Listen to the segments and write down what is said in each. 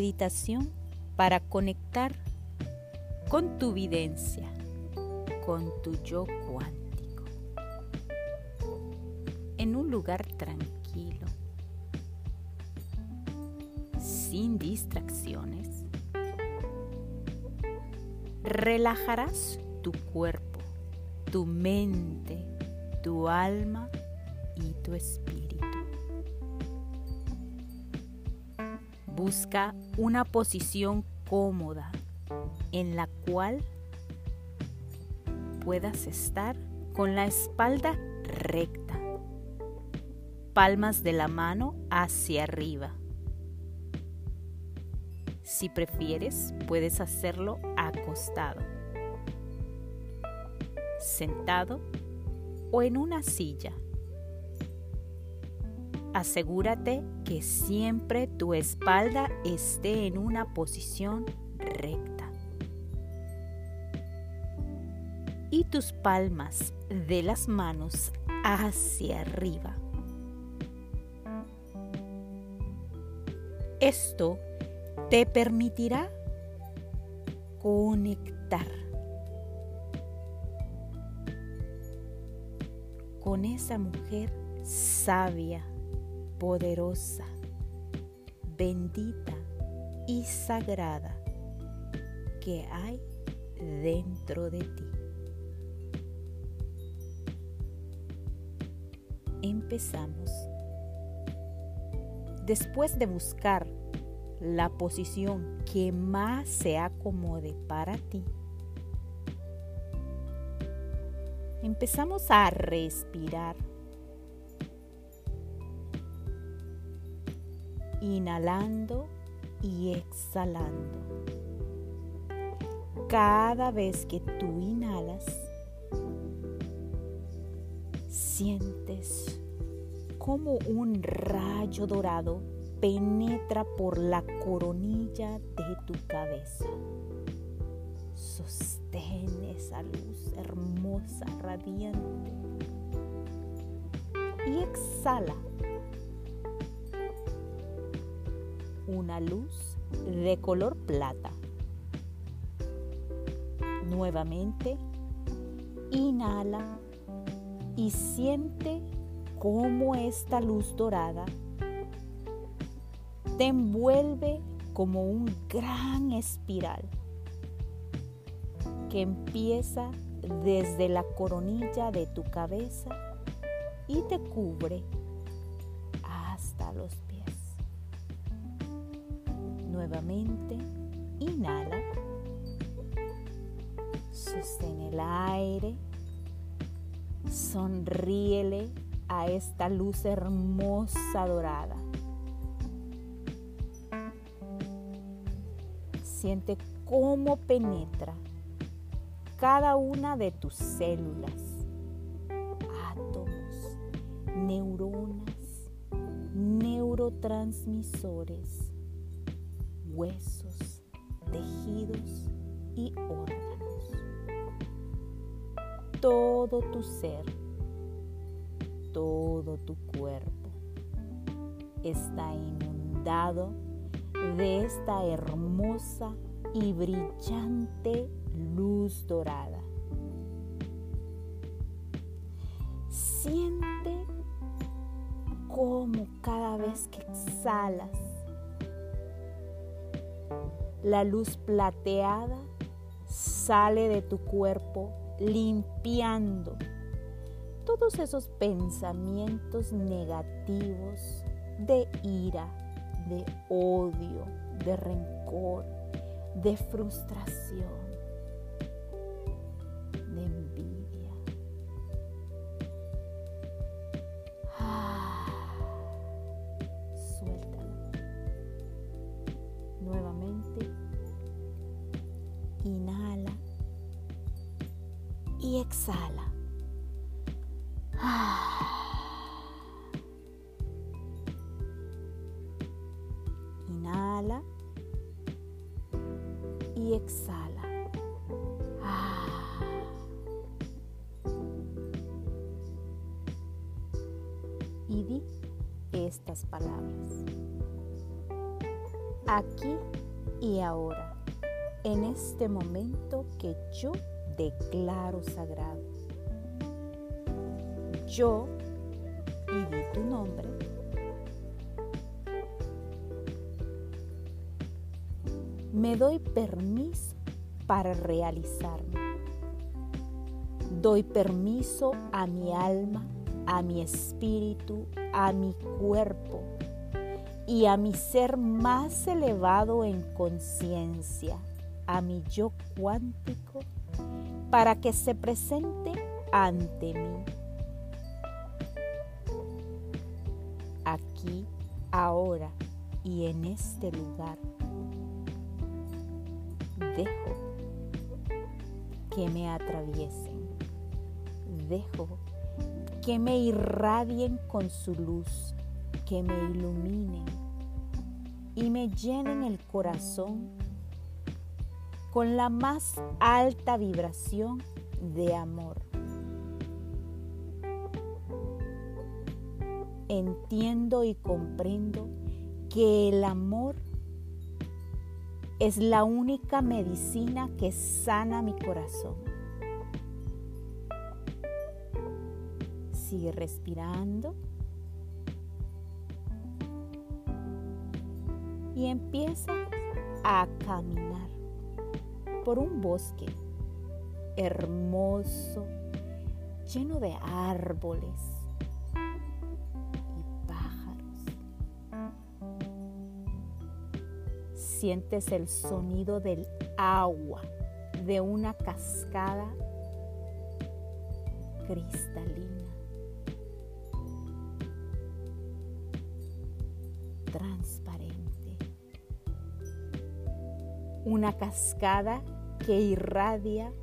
meditación para conectar con tu videncia, con tu yo cuántico, en un lugar tranquilo, sin distracciones. Relajarás tu cuerpo, tu mente, tu alma y tu espíritu. Busca una posición cómoda en la cual puedas estar con la espalda recta, palmas de la mano hacia arriba. Si prefieres, puedes hacerlo acostado, sentado o en una silla. Asegúrate que siempre tu espalda esté en una posición recta. Y tus palmas de las manos hacia arriba. Esto te permitirá conectar con esa mujer sabia poderosa, bendita y sagrada que hay dentro de ti. Empezamos. Después de buscar la posición que más se acomode para ti, empezamos a respirar inhalando y exhalando. Cada vez que tú inhalas, sientes como un rayo dorado penetra por la coronilla de tu cabeza. Sostén esa luz hermosa, radiante. Y exhala una luz de color plata. Nuevamente, inhala y siente cómo esta luz dorada te envuelve como un gran espiral que empieza desde la coronilla de tu cabeza y te cubre hasta los. Inhala. Sostén el aire. Sonríele a esta luz hermosa dorada. Siente cómo penetra cada una de tus células, átomos, neuronas, neurotransmisores huesos, tejidos y órganos. Todo tu ser, todo tu cuerpo está inundado de esta hermosa y brillante luz dorada. Siente como cada vez que exhalas la luz plateada sale de tu cuerpo limpiando todos esos pensamientos negativos de ira, de odio, de rencor, de frustración. Inhala y exhala. Y di estas palabras. aquí y ahora, en este momento que yo declaro sagrado. Yo, y di tu nombre, me doy permiso para realizarme. Doy permiso a mi alma, a mi espíritu, a mi cuerpo y a mi ser más elevado en conciencia, a mi yo cuántico, para que se presente ante mí. Aquí, ahora y en este lugar dejo que me atraviesen, dejo que me irradien con su luz, que me iluminen y me llenen el corazón con la más alta vibración de amor. Entiendo y comprendo que el amor es la única medicina que sana mi corazón. Sigue respirando. Y empieza a caminar por un bosque hermoso, lleno de árboles, sientes el sonido del agua de una cascada cristalina, transparente. Una cascada que irradia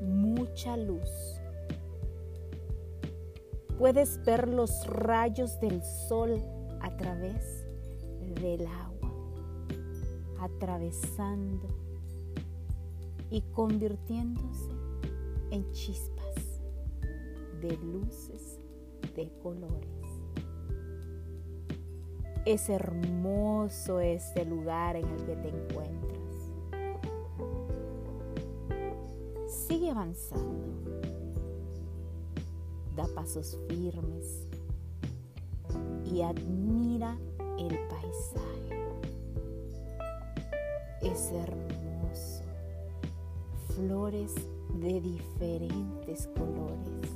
mucha luz. Puedes ver los rayos del sol a través del agua, atravesando y convirtiéndose en chispas de luces de colores. Es hermoso este lugar en el que te encuentras. Sigue avanzando. Da pasos firmes y admira el paisaje. Es hermoso. Flores de diferentes colores.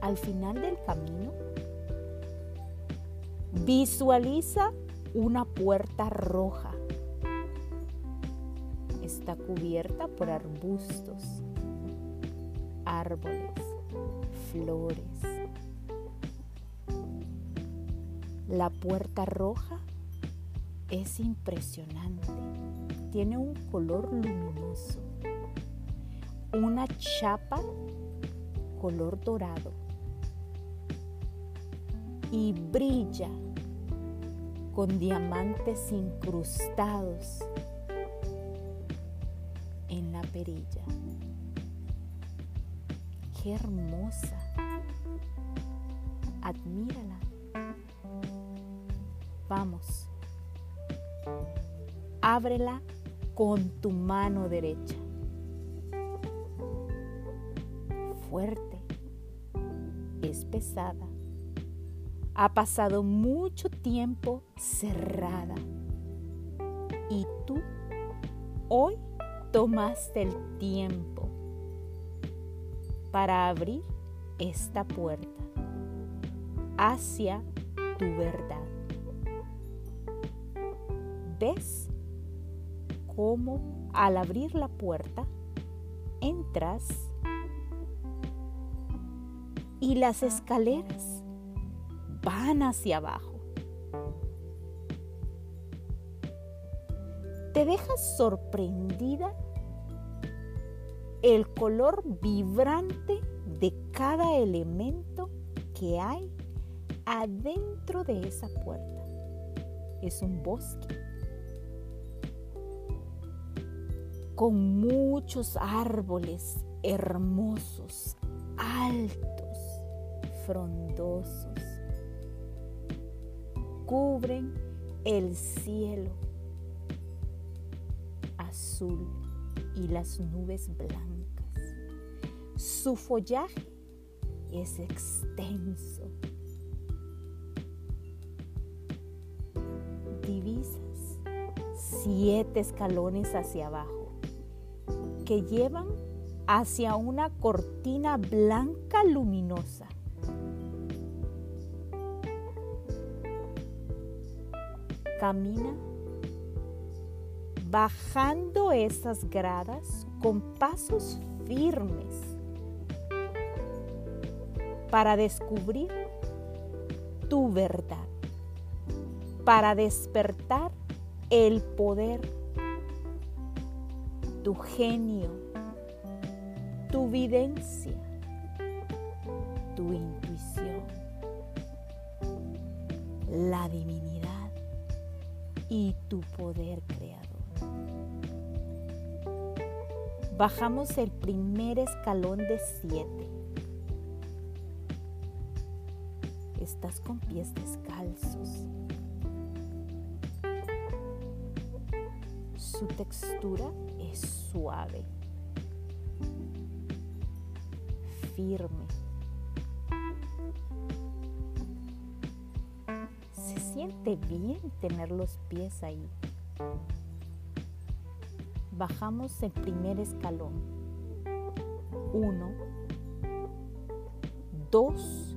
Al final del camino, visualiza una puerta roja. Está cubierta por arbustos, árboles, flores La puerta roja es impresionante. Tiene un color luminoso. Una chapa color dorado. Y brilla con diamantes incrustados en la perilla. Qué hermosa. Vamos. Ábrela con tu mano derecha. Fuerte. Es pesada. Ha pasado mucho tiempo cerrada. Y tú hoy tomaste el tiempo para abrir esta puerta hacia tu verdad ves cómo al abrir la puerta entras y las escaleras van hacia abajo. Te dejas sorprendida el color vibrante de cada elemento que hay adentro de esa puerta. Es un bosque con muchos árboles hermosos, altos, frondosos, cubren el cielo azul y las nubes blancas. Su follaje es extenso. Divisas siete escalones hacia abajo que llevan hacia una cortina blanca luminosa. Camina bajando esas gradas con pasos firmes para descubrir tu verdad, para despertar el poder, tu genio, tu videncia, tu intuición, la divinidad y tu poder creador. Bajamos el primer escalón de siete. Estás con pies descalzos. Su textura suave, firme. Se siente bien tener los pies ahí bajamos el primer escalón. Uno, dos,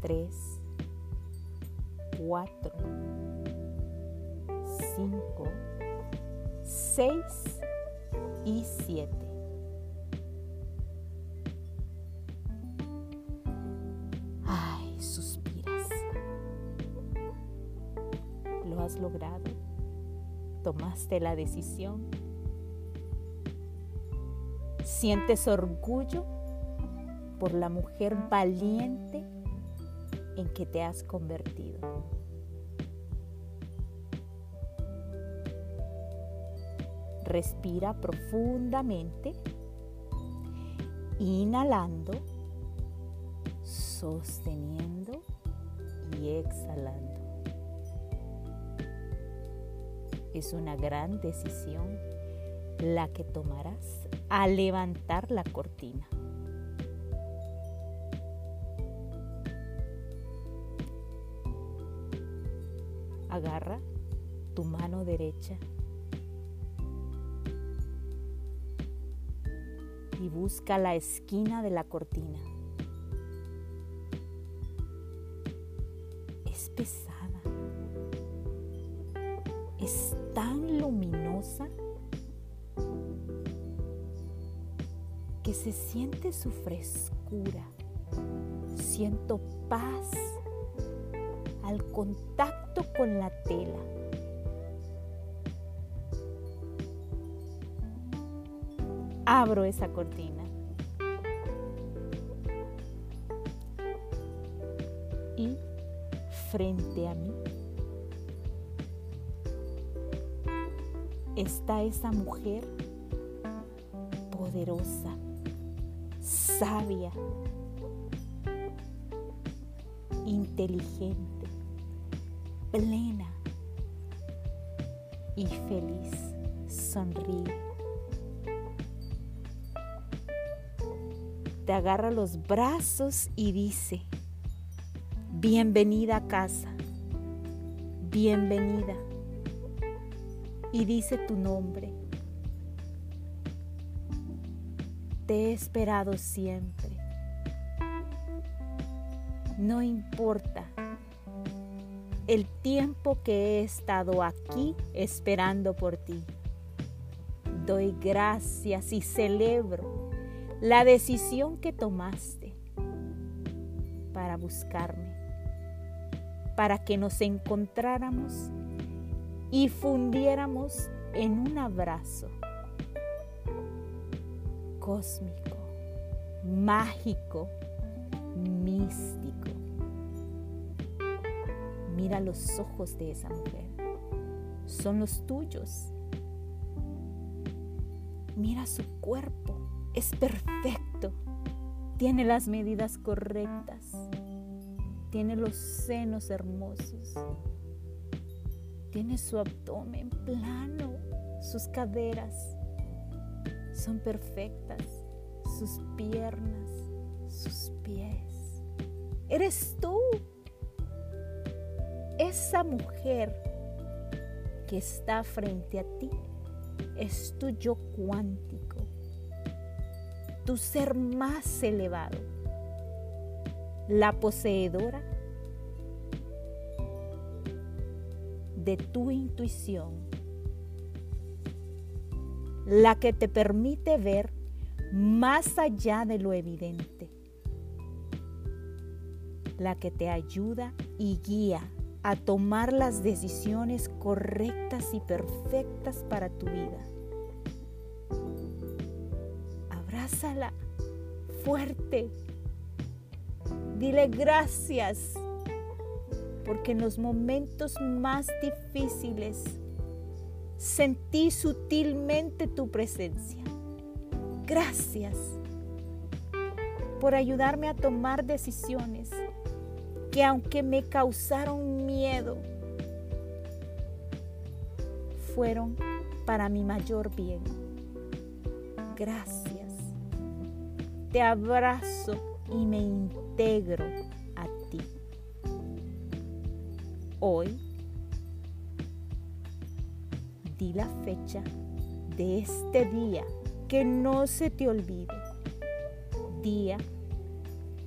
tres, cuatro, cinco, seis y siete. Ay, suspiras. Lo has logrado tomaste la decisión. Sientes orgullo por la mujer valiente en que te has convertido. Respira profundamente, inhalando, sosteniendo y exhalando. Es una gran decisión la que tomarás al levantar la cortina. Agarra tu mano derecha y busca la esquina de la cortina. Es pesada es tan luminosa que se siente su frescura. Siento paz al contacto con la tela. Abro esa cortina. Y frente a mí está esa mujer poderosa, sabia, inteligente, plena y feliz. Sonríe. Agarra los brazos y dice, bienvenida a casa, bienvenida y dice tu nombre. Te he esperado siempre. No importa el tiempo que he estado aquí esperando por ti. Doy gracias y celebro la decisión que tomaste para buscarme, para que nos encontráramos y fundiéramos en un abrazo cósmico, mágico, místico. Mira los ojos de esa mujer. Son los tuyos. Mira su cuerpo. Es perfecto. Tiene las medidas correctas. tiene los senos hermosos, tiene su abdomen plano, sus caderas son perfectas, sus piernas, sus pies. Eres tú, esa mujer que está frente a ti, es tu yo cuántico, tu ser más elevado, la poseedora de tu intuición, la que te permite ver más allá de lo evidente, la que te ayuda y guía a tomar las decisiones correctas y perfectas para tu vida. Abrázala fuerte. Dile gracias porque en los momentos más difíciles sentí sutilmente tu presencia. Gracias por ayudarme a tomar decisiones que aunque me causaron miedo, fueron para mi mayor bien. Gracias. Te abrazo y me integro a ti. Hoy di la fecha de este día que no se te olvide. Día,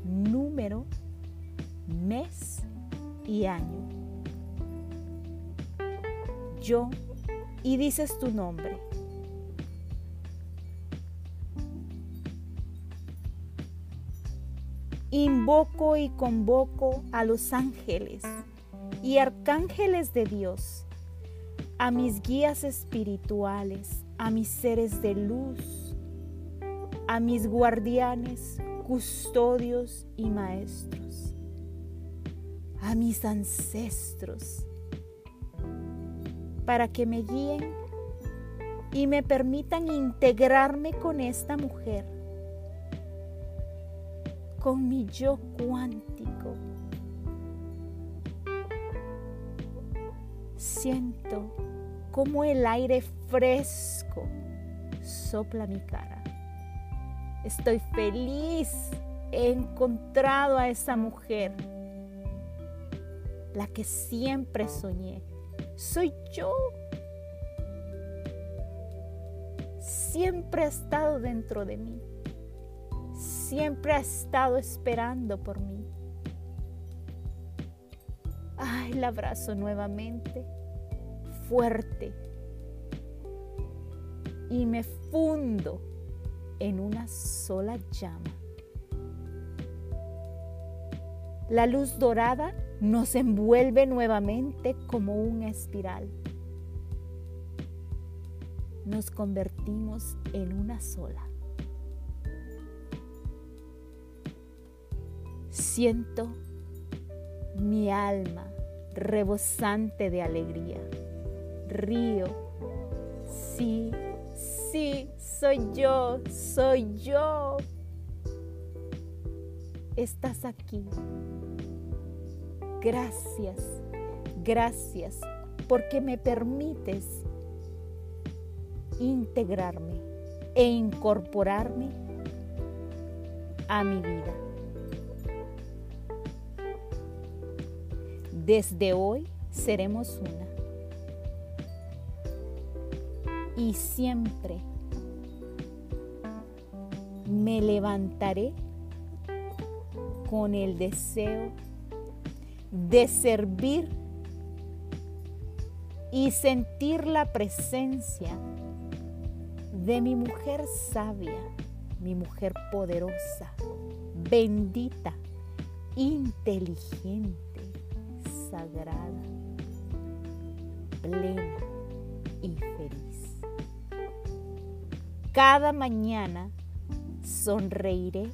número, mes y año. Yo y dices tu nombre. Invoco y convoco a los ángeles y arcángeles de Dios, a mis guías espirituales, a mis seres de luz, a mis guardianes, custodios y maestros a mis ancestros para que me guíen y me permitan integrarme con esta mujer, con mi yo cuántico. Siento como el aire fresco sopla mi cara. Estoy feliz, he encontrado a esa mujer la que siempre soñé. Soy yo. Siempre ha estado dentro de mí. Siempre ha estado esperando por mí. Ay, la abrazo nuevamente, fuerte. Y me fundo en una sola llama. La luz dorada nos envuelve nuevamente como una espiral. Nos convertimos en una sola. Siento mi alma rebosante de alegría. Río. Sí, sí, soy yo, soy yo. Estás aquí Gracias, gracias, porque me permites integrarme e incorporarme a mi vida. Desde hoy seremos una. Y siempre me levantaré con el deseo de servir y sentir la presencia de mi mujer sabia, mi mujer poderosa, bendita, inteligente, sagrada, plena y feliz. Cada mañana sonreiré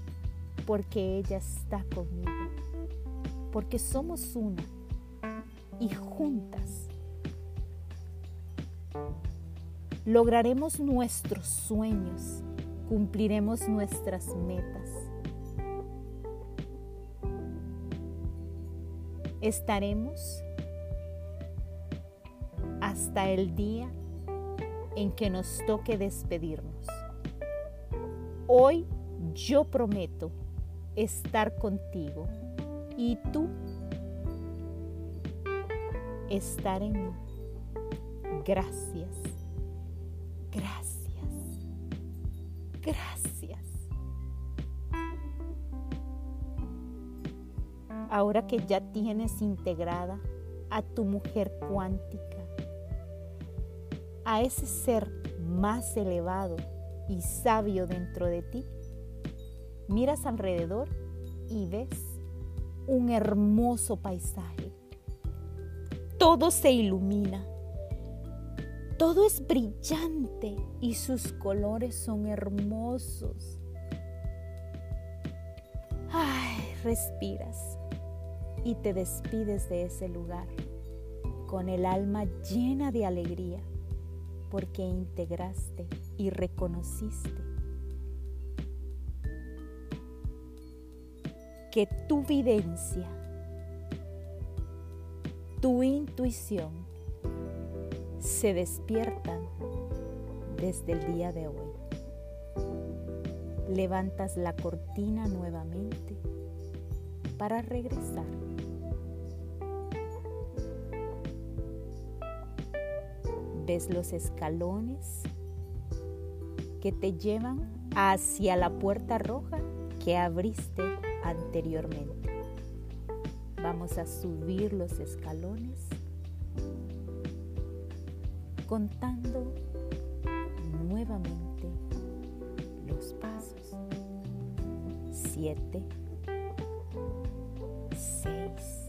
porque ella está conmigo porque somos una y juntas lograremos nuestros sueños, cumpliremos nuestras metas. Estaremos hasta el día en que nos toque despedirnos. Hoy yo prometo estar contigo y tú estar en mí. Gracias, Ahora que ya tienes integrada a tu mujer cuántica, a ese ser más elevado y sabio dentro de ti, miras alrededor y ves un hermoso paisaje. Todo se ilumina, todo es brillante y sus colores son hermosos. Ay, respiras y te despides de ese lugar con el alma llena de alegría porque integraste y reconociste que tu vivencia, tu intuición se despiertan desde el día de hoy. Levantas la cortina nuevamente para regresar ves los escalones que te llevan hacia la puerta roja que abriste anteriormente. Vamos a subir los escalones contando nuevamente los pasos. Siete, seis,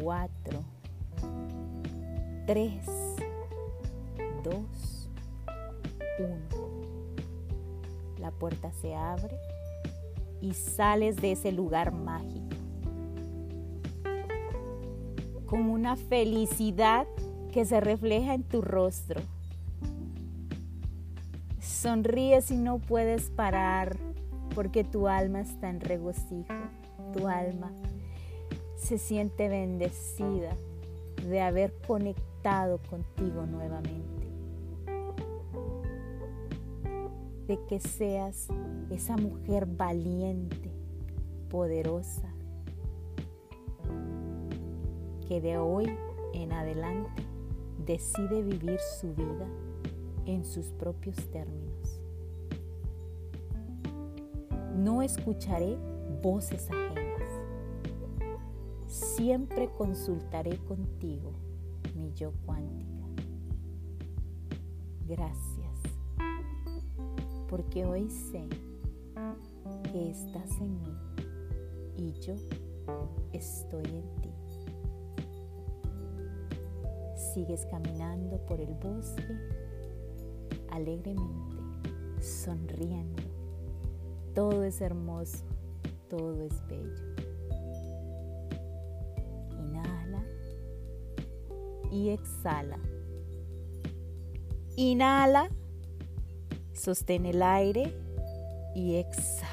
4, 3, 2, 1. La puerta se abre y sales de ese lugar mágico con una felicidad que se refleja en tu rostro. Sonríes y no puedes parar porque tu alma está en regocijo, tu alma se siente bendecida de haber conectado contigo nuevamente. De que seas esa mujer valiente, poderosa, que de hoy en adelante decide vivir su vida en sus propios términos. No escucharé voces ajenas Siempre consultaré contigo, mi yo cuántica. Gracias, porque hoy sé que estás en mí y yo estoy en ti. Sigues caminando por el bosque alegremente, sonriendo. Todo es hermoso, todo es bello. Y exhala. Inhala, sostén el aire y exhala.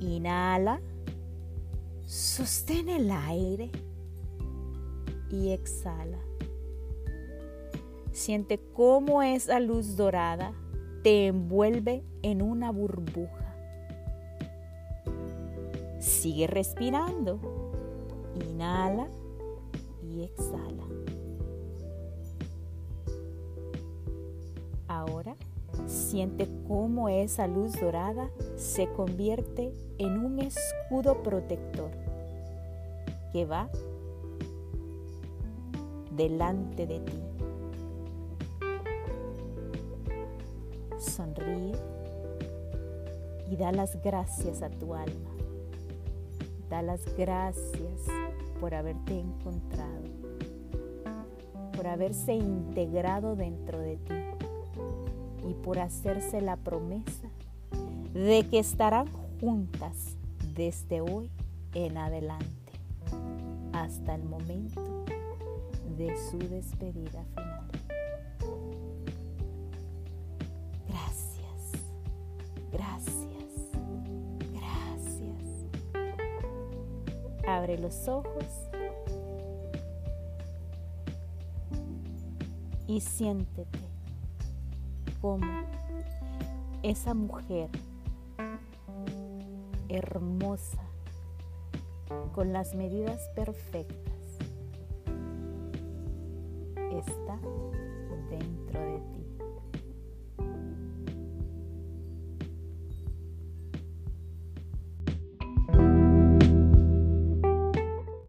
Inhala, sostén el aire y exhala. Siente cómo esa luz dorada te envuelve en una burbuja. Sigue respirando. Inhala y exhala. Ahora siente cómo esa luz dorada se convierte en un escudo protector que va delante de ti. Sonríe y da las gracias a tu alma. Da las gracias por haberte encontrado, por haberse integrado dentro de ti y por hacerse la promesa de que estarán juntas desde hoy en adelante hasta el momento de su despedida final. Abre los ojos y siéntete como esa mujer hermosa con las medidas perfectas